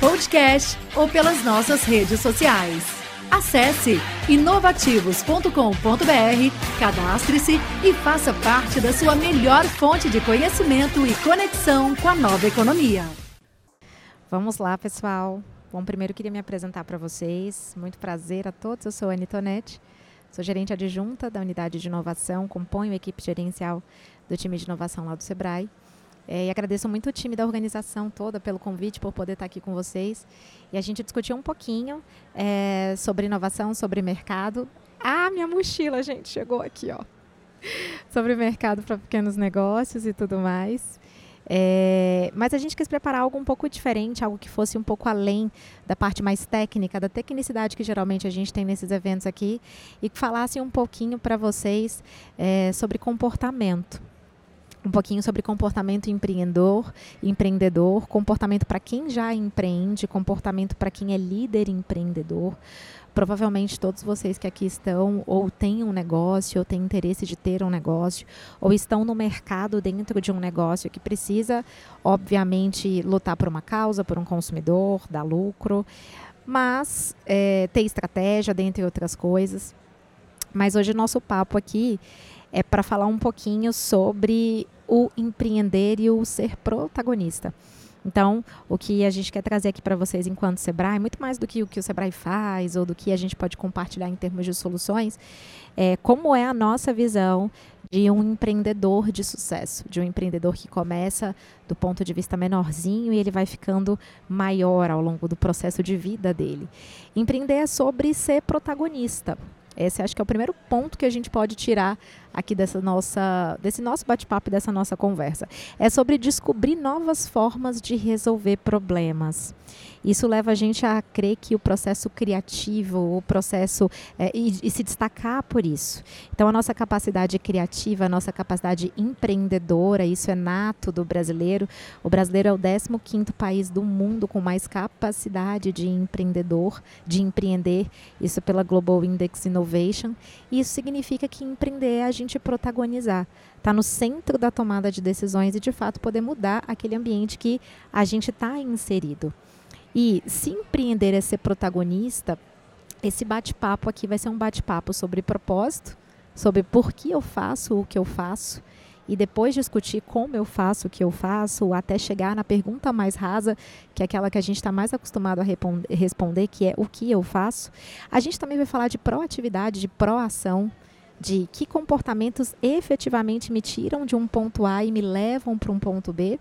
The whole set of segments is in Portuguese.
podcast ou pelas nossas redes sociais. Acesse inovativos.com.br, cadastre-se e faça parte da sua melhor fonte de conhecimento e conexão com a nova economia. Vamos lá, pessoal. Bom, primeiro queria me apresentar para vocês. Muito prazer a todos. Eu sou a Anitonete, sou gerente adjunta da unidade de inovação, componho a equipe gerencial do time de inovação lá do Sebrae. É, e agradeço muito o time da organização toda pelo convite, por poder estar aqui com vocês. E a gente discutiu um pouquinho é, sobre inovação, sobre mercado. Ah, minha mochila, gente, chegou aqui, ó. sobre mercado para pequenos negócios e tudo mais. É, mas a gente quis preparar algo um pouco diferente, algo que fosse um pouco além da parte mais técnica, da tecnicidade que geralmente a gente tem nesses eventos aqui, e que falasse um pouquinho para vocês é, sobre comportamento um pouquinho sobre comportamento empreendedor, empreendedor, comportamento para quem já empreende, comportamento para quem é líder empreendedor. Provavelmente todos vocês que aqui estão ou têm um negócio, ou têm interesse de ter um negócio, ou estão no mercado dentro de um negócio que precisa, obviamente, lutar por uma causa, por um consumidor, dar lucro, mas é, ter estratégia, dentre outras coisas. Mas hoje o nosso papo aqui é para falar um pouquinho sobre o empreender e o ser protagonista. Então, o que a gente quer trazer aqui para vocês enquanto Sebrae, muito mais do que o que o Sebrae faz ou do que a gente pode compartilhar em termos de soluções, é como é a nossa visão de um empreendedor de sucesso, de um empreendedor que começa do ponto de vista menorzinho e ele vai ficando maior ao longo do processo de vida dele. Empreender é sobre ser protagonista. Esse acho que é o primeiro ponto que a gente pode tirar aqui dessa nossa, desse nosso bate-papo, dessa nossa conversa. É sobre descobrir novas formas de resolver problemas. Isso leva a gente a crer que o processo criativo, o processo é, e, e, se destacar por isso. Então a nossa capacidade criativa, a nossa capacidade empreendedora, isso é nato do brasileiro. O brasileiro é o 15º país do mundo com mais capacidade de empreendedor, de empreender, isso pela Global Index Innovation. Isso significa que empreender é a gente protagonizar, está no centro da tomada de decisões e de fato poder mudar aquele ambiente que a gente está inserido. E se empreender é ser protagonista, esse bate-papo aqui vai ser um bate-papo sobre propósito, sobre por que eu faço o que eu faço, e depois discutir como eu faço o que eu faço, até chegar na pergunta mais rasa, que é aquela que a gente está mais acostumado a responder, que é o que eu faço. A gente também vai falar de proatividade, de proação, de que comportamentos efetivamente me tiram de um ponto A e me levam para um ponto B.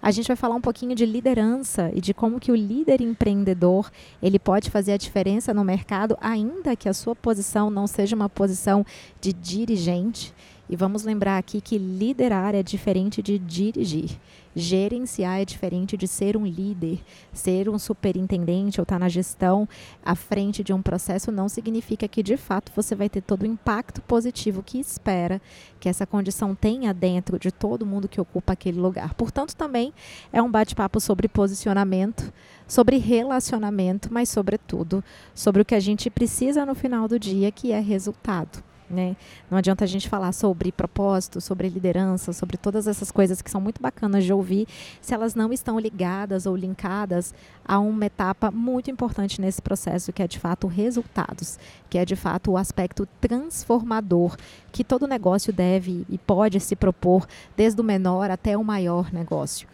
A gente vai falar um pouquinho de liderança e de como que o líder empreendedor ele pode fazer a diferença no mercado, ainda que a sua posição não seja uma posição de dirigente. E vamos lembrar aqui que liderar é diferente de dirigir. Gerenciar é diferente de ser um líder. Ser um superintendente ou estar tá na gestão à frente de um processo não significa que de fato você vai ter todo o impacto positivo que espera que essa condição tenha dentro de todo mundo que ocupa aquele lugar. Portanto, também é um bate-papo sobre posicionamento, sobre relacionamento, mas sobretudo sobre o que a gente precisa no final do dia, que é resultado. Né? Não adianta a gente falar sobre propósito, sobre liderança, sobre todas essas coisas que são muito bacanas de ouvir, se elas não estão ligadas ou linkadas a uma etapa muito importante nesse processo, que é de fato resultados, que é de fato o aspecto transformador que todo negócio deve e pode se propor, desde o menor até o maior negócio.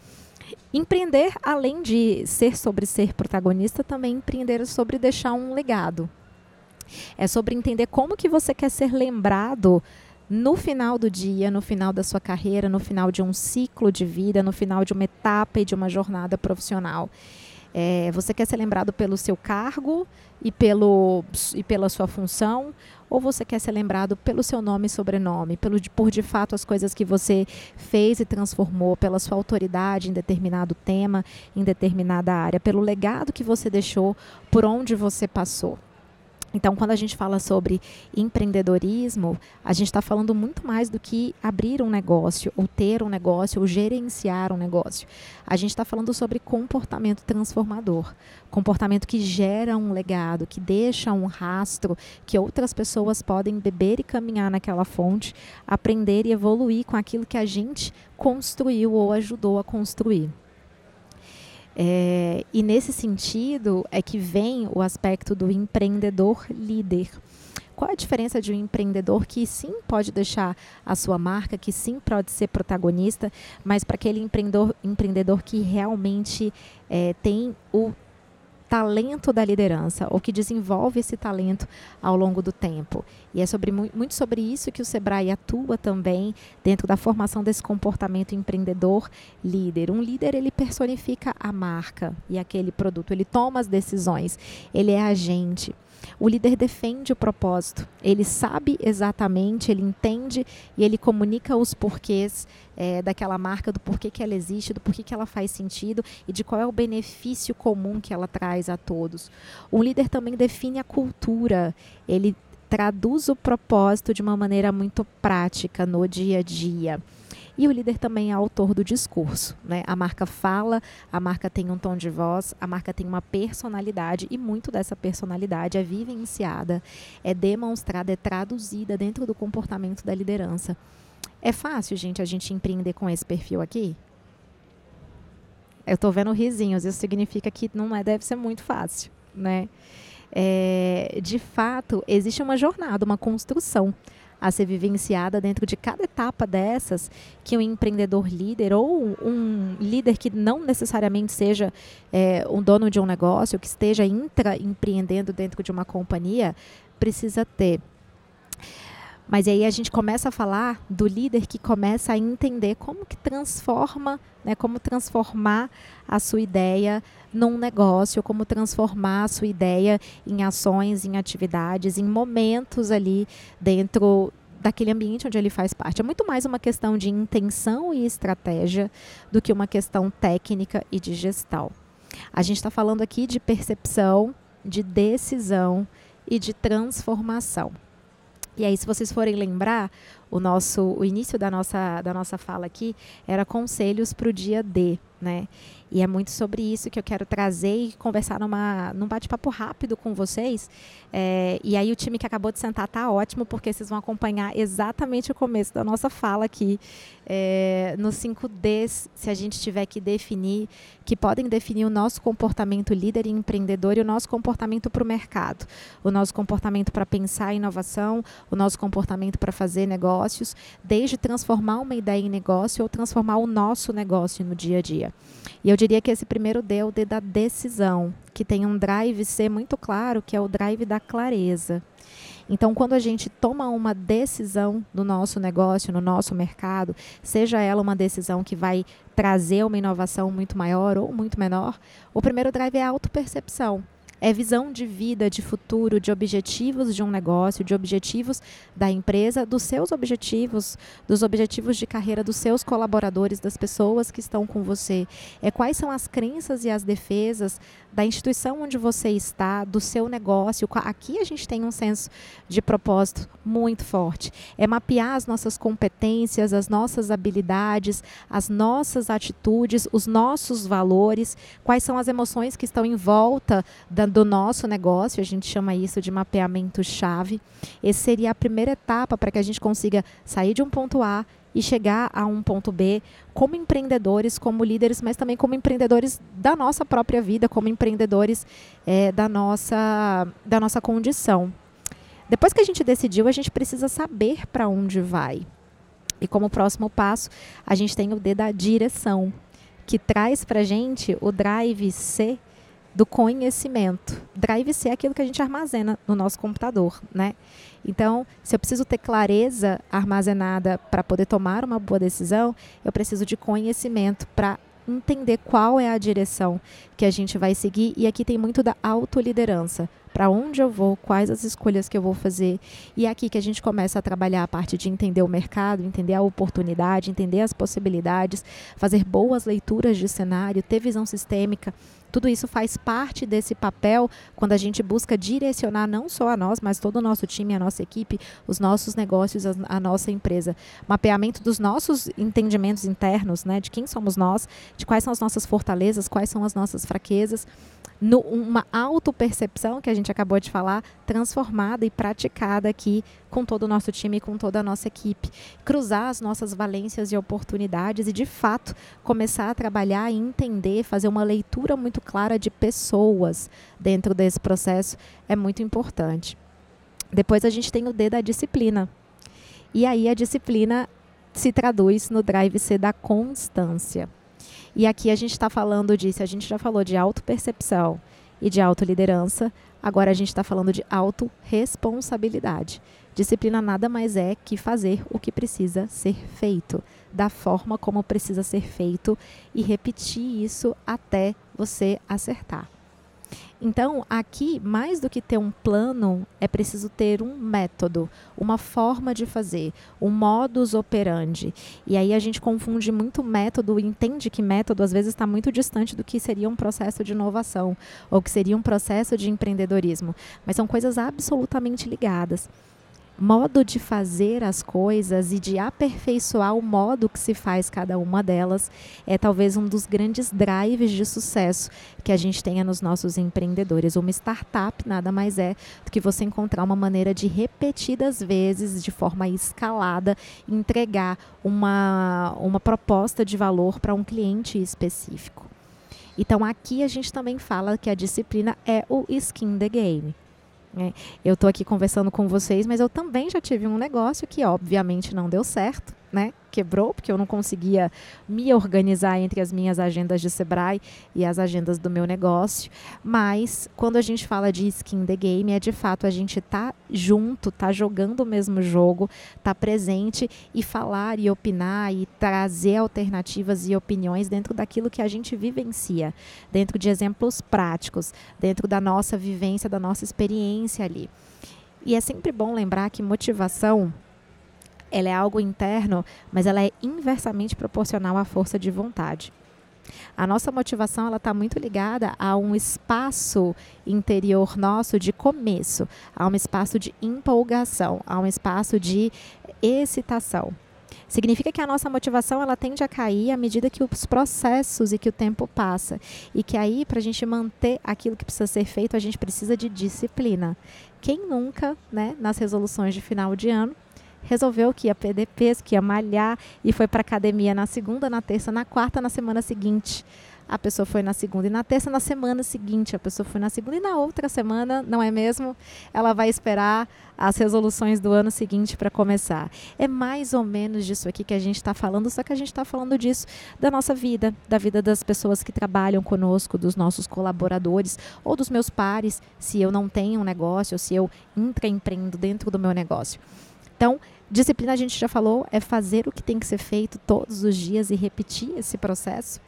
Empreender, além de ser sobre ser protagonista, também empreender sobre deixar um legado, é sobre entender como que você quer ser lembrado no final do dia, no final da sua carreira, no final de um ciclo de vida, no final de uma etapa e de uma jornada profissional. É, você quer ser lembrado pelo seu cargo e, pelo, e pela sua função? Ou você quer ser lembrado pelo seu nome e sobrenome, pelo, por de fato as coisas que você fez e transformou, pela sua autoridade em determinado tema, em determinada área, pelo legado que você deixou, por onde você passou? Então, quando a gente fala sobre empreendedorismo, a gente está falando muito mais do que abrir um negócio, ou ter um negócio, ou gerenciar um negócio. A gente está falando sobre comportamento transformador, comportamento que gera um legado, que deixa um rastro, que outras pessoas podem beber e caminhar naquela fonte, aprender e evoluir com aquilo que a gente construiu ou ajudou a construir. É, e nesse sentido é que vem o aspecto do empreendedor líder. Qual a diferença de um empreendedor que sim pode deixar a sua marca, que sim pode ser protagonista, mas para aquele empreendedor, empreendedor que realmente é, tem o talento da liderança, ou que desenvolve esse talento ao longo do tempo. E é sobre, muito sobre isso que o Sebrae atua também dentro da formação desse comportamento empreendedor líder. Um líder, ele personifica a marca e aquele produto, ele toma as decisões, ele é agente. O líder defende o propósito, ele sabe exatamente, ele entende e ele comunica os porquês é, daquela marca, do porquê que ela existe, do porquê que ela faz sentido e de qual é o benefício comum que ela traz a todos. O líder também define a cultura, ele traduz o propósito de uma maneira muito prática no dia a dia. E o líder também é autor do discurso. Né? A marca fala, a marca tem um tom de voz, a marca tem uma personalidade e muito dessa personalidade é vivenciada, é demonstrada, é traduzida dentro do comportamento da liderança. É fácil, gente, a gente empreender com esse perfil aqui? Eu estou vendo risinhos, isso significa que não é, deve ser muito fácil, né? É, de fato, existe uma jornada, uma construção a ser vivenciada dentro de cada etapa dessas que um empreendedor líder ou um líder que não necessariamente seja é, um dono de um negócio, que esteja intraempreendendo dentro de uma companhia, precisa ter. Mas aí a gente começa a falar do líder que começa a entender como que transforma, né, como transformar a sua ideia num negócio, como transformar a sua ideia em ações, em atividades, em momentos ali dentro daquele ambiente onde ele faz parte. É muito mais uma questão de intenção e estratégia do que uma questão técnica e de gestão. A gente está falando aqui de percepção, de decisão e de transformação. E aí, se vocês forem lembrar, o nosso o início da nossa, da nossa fala aqui era conselhos para o dia D, né? E é muito sobre isso que eu quero trazer e conversar numa, num bate-papo rápido com vocês. É, e aí o time que acabou de sentar tá ótimo, porque vocês vão acompanhar exatamente o começo da nossa fala aqui. É, no 5Ds, se a gente tiver que definir, que podem definir o nosso comportamento líder e empreendedor e o nosso comportamento para o mercado. O nosso comportamento para pensar inovação, o nosso comportamento para fazer negócios, desde transformar uma ideia em negócio ou transformar o nosso negócio no dia a dia. E eu diria que esse primeiro D é o D da decisão, que tem um drive C muito claro, que é o drive da clareza. Então, quando a gente toma uma decisão no nosso negócio, no nosso mercado, seja ela uma decisão que vai trazer uma inovação muito maior ou muito menor, o primeiro drive é a autopercepção é visão de vida, de futuro, de objetivos de um negócio, de objetivos da empresa, dos seus objetivos, dos objetivos de carreira dos seus colaboradores, das pessoas que estão com você. É quais são as crenças e as defesas da instituição onde você está, do seu negócio. Aqui a gente tem um senso de propósito muito forte. É mapear as nossas competências, as nossas habilidades, as nossas atitudes, os nossos valores, quais são as emoções que estão em volta da, do nosso negócio. A gente chama isso de mapeamento chave. Essa seria a primeira etapa para que a gente consiga sair de um ponto A e chegar a um ponto B como empreendedores, como líderes, mas também como empreendedores da nossa própria vida, como empreendedores é, da, nossa, da nossa condição. Depois que a gente decidiu, a gente precisa saber para onde vai. E como próximo passo, a gente tem o D da direção, que traz para gente o drive C do conhecimento. Drive C é aquilo que a gente armazena no nosso computador, né? Então, se eu preciso ter clareza armazenada para poder tomar uma boa decisão, eu preciso de conhecimento para entender qual é a direção que a gente vai seguir. E aqui tem muito da autoliderança para onde eu vou, quais as escolhas que eu vou fazer. E é aqui que a gente começa a trabalhar a parte de entender o mercado, entender a oportunidade, entender as possibilidades, fazer boas leituras de cenário, ter visão sistêmica. Tudo isso faz parte desse papel quando a gente busca direcionar não só a nós, mas todo o nosso time, a nossa equipe, os nossos negócios, a, a nossa empresa. Mapeamento dos nossos entendimentos internos, né, de quem somos nós, de quais são as nossas fortalezas, quais são as nossas fraquezas, no, uma autopercepção que a gente acabou de falar, transformada e praticada aqui com todo o nosso time com toda a nossa equipe. Cruzar as nossas valências e oportunidades e, de fato, começar a trabalhar e entender, fazer uma leitura muito clara de pessoas dentro desse processo é muito importante. Depois a gente tem o D da disciplina. E aí a disciplina se traduz no drive C da constância. E aqui a gente está falando disso, a gente já falou de autopercepção e de autoliderança, agora a gente está falando de autorresponsabilidade. Disciplina nada mais é que fazer o que precisa ser feito, da forma como precisa ser feito e repetir isso até você acertar. Então, aqui, mais do que ter um plano, é preciso ter um método, uma forma de fazer, um modus operandi. E aí a gente confunde muito método entende que método às vezes está muito distante do que seria um processo de inovação ou que seria um processo de empreendedorismo. Mas são coisas absolutamente ligadas modo de fazer as coisas e de aperfeiçoar o modo que se faz cada uma delas é talvez um dos grandes drives de sucesso que a gente tenha nos nossos empreendedores. Uma startup nada mais é do que você encontrar uma maneira de repetidas vezes, de forma escalada, entregar uma, uma proposta de valor para um cliente específico. Então aqui a gente também fala que a disciplina é o skin the game. É, eu estou aqui conversando com vocês, mas eu também já tive um negócio que, obviamente, não deu certo né, quebrou, porque eu não conseguia me organizar entre as minhas agendas de Sebrae e as agendas do meu negócio. Mas quando a gente fala de skin the game, é de fato a gente tá junto, tá jogando o mesmo jogo, tá presente e falar e opinar e trazer alternativas e opiniões dentro daquilo que a gente vivencia, dentro de exemplos práticos, dentro da nossa vivência, da nossa experiência ali. E é sempre bom lembrar que motivação ela é algo interno, mas ela é inversamente proporcional à força de vontade. A nossa motivação ela está muito ligada a um espaço interior nosso de começo, a um espaço de empolgação, a um espaço de excitação. Significa que a nossa motivação ela tende a cair à medida que os processos e que o tempo passa. E que aí, para a gente manter aquilo que precisa ser feito, a gente precisa de disciplina. Quem nunca, né, nas resoluções de final de ano, resolveu que ia perder peso, que ia malhar e foi para academia na segunda, na terça, na quarta, na semana seguinte. A pessoa foi na segunda e na terça, na semana seguinte. A pessoa foi na segunda e na outra semana, não é mesmo? Ela vai esperar as resoluções do ano seguinte para começar. É mais ou menos disso aqui que a gente está falando, só que a gente está falando disso da nossa vida, da vida das pessoas que trabalham conosco, dos nossos colaboradores ou dos meus pares, se eu não tenho um negócio, ou se eu intraempreendo dentro do meu negócio. Então, disciplina a gente já falou, é fazer o que tem que ser feito todos os dias e repetir esse processo.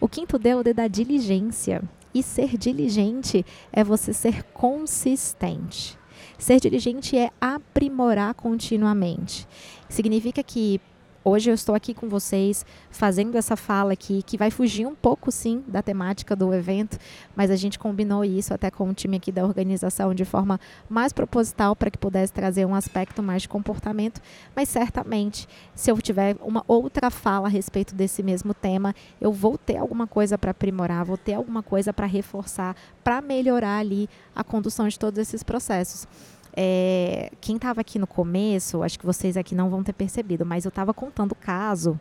O quinto D é da diligência. E ser diligente é você ser consistente. Ser diligente é aprimorar continuamente. Significa que Hoje eu estou aqui com vocês fazendo essa fala aqui, que vai fugir um pouco, sim, da temática do evento, mas a gente combinou isso até com o time aqui da organização de forma mais proposital para que pudesse trazer um aspecto mais de comportamento. Mas certamente, se eu tiver uma outra fala a respeito desse mesmo tema, eu vou ter alguma coisa para aprimorar, vou ter alguma coisa para reforçar, para melhorar ali a condução de todos esses processos. É, quem estava aqui no começo, acho que vocês aqui não vão ter percebido, mas eu estava contando o caso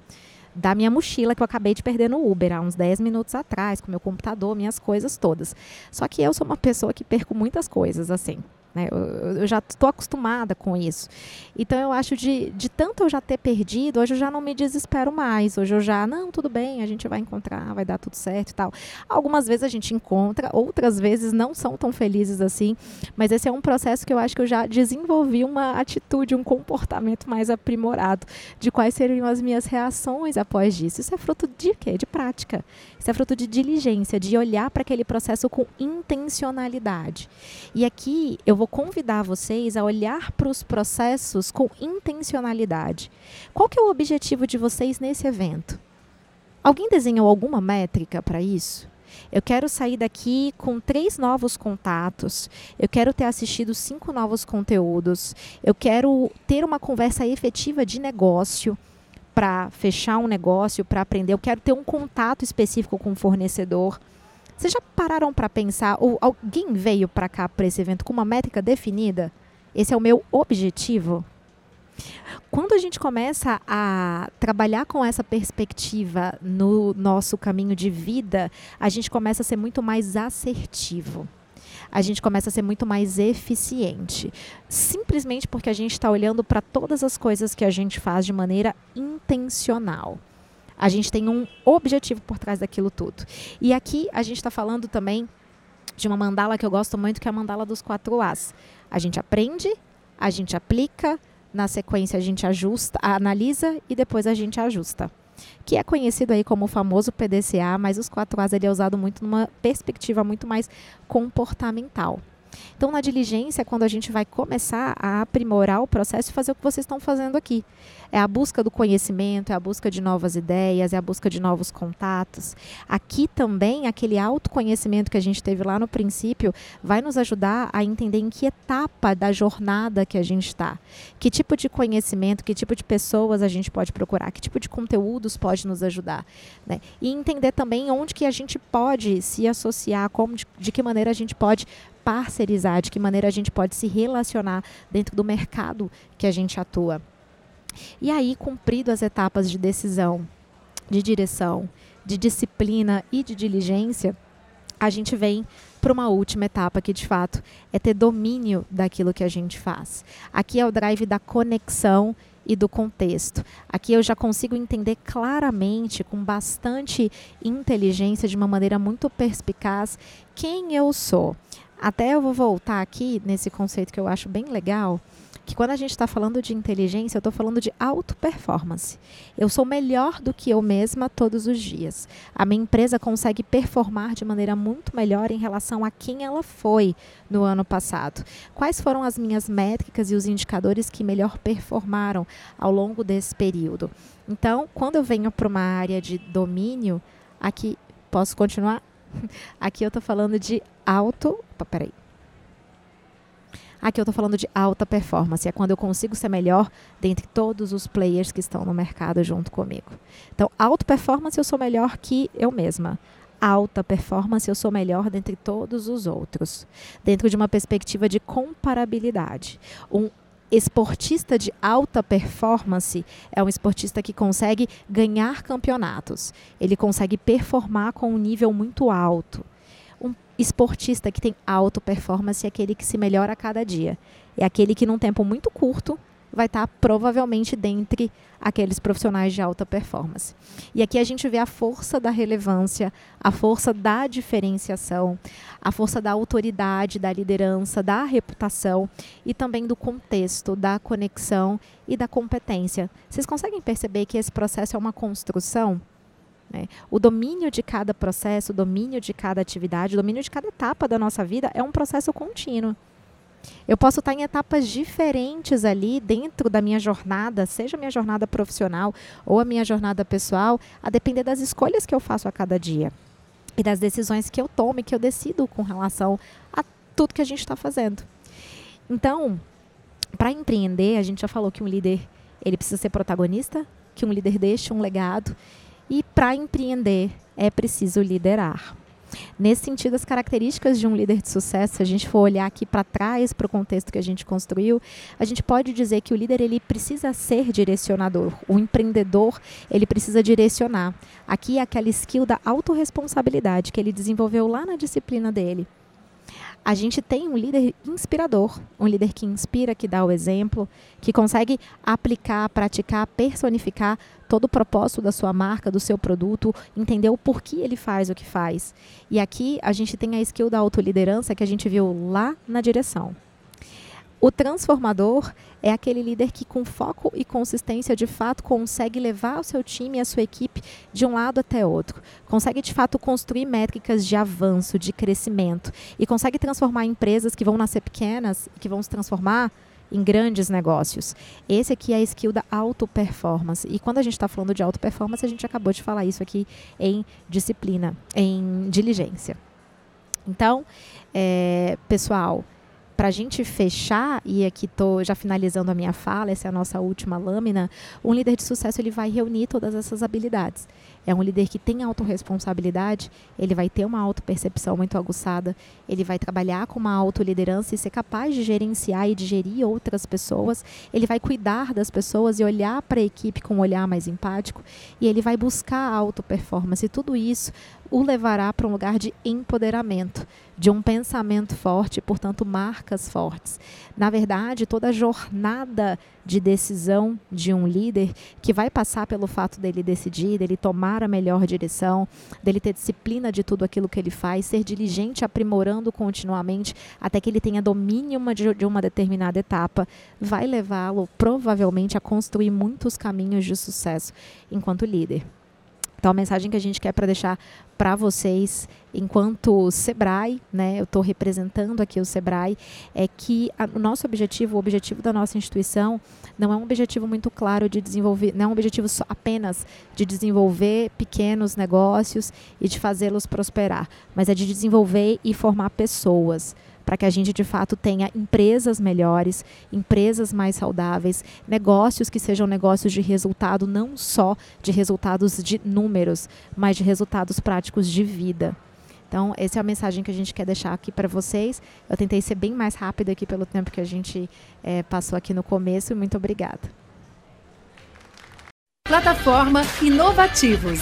da minha mochila que eu acabei de perder no Uber há uns 10 minutos atrás, com meu computador, minhas coisas todas. Só que eu sou uma pessoa que perco muitas coisas, assim. Né? Eu, eu, já estou acostumada com isso. Então eu acho de, de tanto eu já ter perdido, hoje eu já não me desespero mais. Hoje eu já, não, tudo bem, a gente vai encontrar, vai dar tudo certo e tal. Algumas vezes a gente encontra, outras vezes não são tão felizes assim. Mas esse é um processo que eu acho que eu já desenvolvi uma atitude, um comportamento mais aprimorado de quais seriam as minhas reações após isso. Isso é fruto de quê? De prática. Isso é fruto de diligência, de olhar para aquele processo com intencionalidade. E aqui eu vou convidar vocês a olhar para os processos com intencionalidade. Qual que é o objetivo de vocês nesse evento? Alguém desenhou alguma métrica para isso? Eu quero sair daqui com três novos contatos. Eu quero ter assistido cinco novos conteúdos. Eu quero ter uma conversa efetiva de negócio para fechar um negócio, para aprender. Eu quero ter um contato específico com o fornecedor. Vocês já pararam para pensar, ou alguém veio para cá para esse evento com uma métrica definida? Esse é o meu objetivo? Quando a gente começa a trabalhar com essa perspectiva no nosso caminho de vida, a gente começa a ser muito mais assertivo. A gente começa a ser muito mais eficiente. Simplesmente porque a gente está olhando para todas as coisas que a gente faz de maneira intencional. A gente tem um objetivo por trás daquilo tudo. E aqui a gente está falando também de uma mandala que eu gosto muito, que é a mandala dos quatro As. A gente aprende, a gente aplica, na sequência a gente ajusta, analisa e depois a gente ajusta. Que é conhecido aí como o famoso PDCA, mas os quatro As ele é usado muito numa perspectiva muito mais comportamental. Então, na diligência, é quando a gente vai começar a aprimorar o processo e fazer o que vocês estão fazendo aqui. É a busca do conhecimento, é a busca de novas ideias, é a busca de novos contatos. Aqui também, aquele autoconhecimento que a gente teve lá no princípio vai nos ajudar a entender em que etapa da jornada que a gente está. Que tipo de conhecimento, que tipo de pessoas a gente pode procurar, que tipo de conteúdos pode nos ajudar. Né? E entender também onde que a gente pode se associar, como de, de que maneira a gente pode parcerizar, de que maneira a gente pode se relacionar dentro do mercado que a gente atua. E aí, cumprido as etapas de decisão, de direção, de disciplina e de diligência, a gente vem para uma última etapa que de fato é ter domínio daquilo que a gente faz. Aqui é o drive da conexão e do contexto. Aqui eu já consigo entender claramente, com bastante inteligência, de uma maneira muito perspicaz, quem eu sou. Até eu vou voltar aqui nesse conceito que eu acho bem legal, que quando a gente está falando de inteligência, eu estou falando de auto-performance. Eu sou melhor do que eu mesma todos os dias. A minha empresa consegue performar de maneira muito melhor em relação a quem ela foi no ano passado. Quais foram as minhas métricas e os indicadores que melhor performaram ao longo desse período? Então, quando eu venho para uma área de domínio, aqui posso continuar? Aqui eu estou falando de alto. Opa, peraí. Aqui eu estou falando de alta performance, é quando eu consigo ser melhor dentre todos os players que estão no mercado junto comigo. Então, alta performance eu sou melhor que eu mesma. Alta performance eu sou melhor dentre todos os outros. Dentro de uma perspectiva de comparabilidade. Um esportista de alta performance é um esportista que consegue ganhar campeonatos. Ele consegue performar com um nível muito alto. Um esportista que tem alta performance é aquele que se melhora a cada dia. É aquele que, num tempo muito curto, vai estar provavelmente dentre aqueles profissionais de alta performance. E aqui a gente vê a força da relevância, a força da diferenciação, a força da autoridade, da liderança, da reputação e também do contexto, da conexão e da competência. Vocês conseguem perceber que esse processo é uma construção? Né? O domínio de cada processo, o domínio de cada atividade, o domínio de cada etapa da nossa vida é um processo contínuo. Eu posso estar em etapas diferentes ali dentro da minha jornada, seja a minha jornada profissional ou a minha jornada pessoal, a depender das escolhas que eu faço a cada dia e das decisões que eu tomo e que eu decido com relação a tudo que a gente está fazendo. Então, para empreender, a gente já falou que um líder ele precisa ser protagonista, que um líder deixe um legado e para empreender é preciso liderar. Nesse sentido, as características de um líder de sucesso, se a gente for olhar aqui para trás, para o contexto que a gente construiu, a gente pode dizer que o líder ele precisa ser direcionador. O empreendedor ele precisa direcionar. Aqui é aquela skill da autorresponsabilidade que ele desenvolveu lá na disciplina dele. a gente tem um líder inspirador, um líder que inspira, que dá o exemplo, que consegue aplicar, praticar, personificar todo o propósito da sua marca, do seu produto, entender o porquê ele faz o que faz. E aqui a gente tem a skill da autoliderança que a gente viu lá na direção. O transformador é aquele líder que, com foco e consistência, de fato consegue levar o seu time e a sua equipe de um lado até outro. Consegue, de fato, construir métricas de avanço, de crescimento. E consegue transformar empresas que vão nascer pequenas e que vão se transformar em grandes negócios. Esse aqui é a skill da auto performance. E quando a gente está falando de auto performance, a gente acabou de falar isso aqui em disciplina, em diligência. Então, é, pessoal, para a gente fechar, e aqui estou já finalizando a minha fala, essa é a nossa última lâmina, um líder de sucesso ele vai reunir todas essas habilidades. É um líder que tem autorresponsabilidade, ele vai ter uma autopercepção muito aguçada, ele vai trabalhar com uma autoliderança e ser capaz de gerenciar e de gerir outras pessoas, ele vai cuidar das pessoas e olhar para a equipe com um olhar mais empático, e ele vai buscar auto-performance. E tudo isso o levará para um lugar de empoderamento, de um pensamento forte, portanto, marcas fortes. Na verdade, toda a jornada de decisão de um líder que vai passar pelo fato dele decidir, dele tomar a melhor direção, dele ter disciplina de tudo aquilo que ele faz, ser diligente, aprimorando continuamente até que ele tenha domínio de uma determinada etapa, vai levá-lo provavelmente a construir muitos caminhos de sucesso enquanto líder. Então, a mensagem que a gente quer para deixar para vocês, enquanto Sebrae, né, eu estou representando aqui o Sebrae, é que a, o nosso objetivo, o objetivo da nossa instituição, não é um objetivo muito claro de desenvolver, não é um objetivo só, apenas de desenvolver pequenos negócios e de fazê-los prosperar, mas é de desenvolver e formar pessoas para que a gente de fato tenha empresas melhores, empresas mais saudáveis, negócios que sejam negócios de resultado, não só de resultados de números, mas de resultados práticos de vida. Então, essa é a mensagem que a gente quer deixar aqui para vocês. Eu tentei ser bem mais rápido aqui pelo tempo que a gente é, passou aqui no começo. Muito obrigada. Plataforma Inovativos.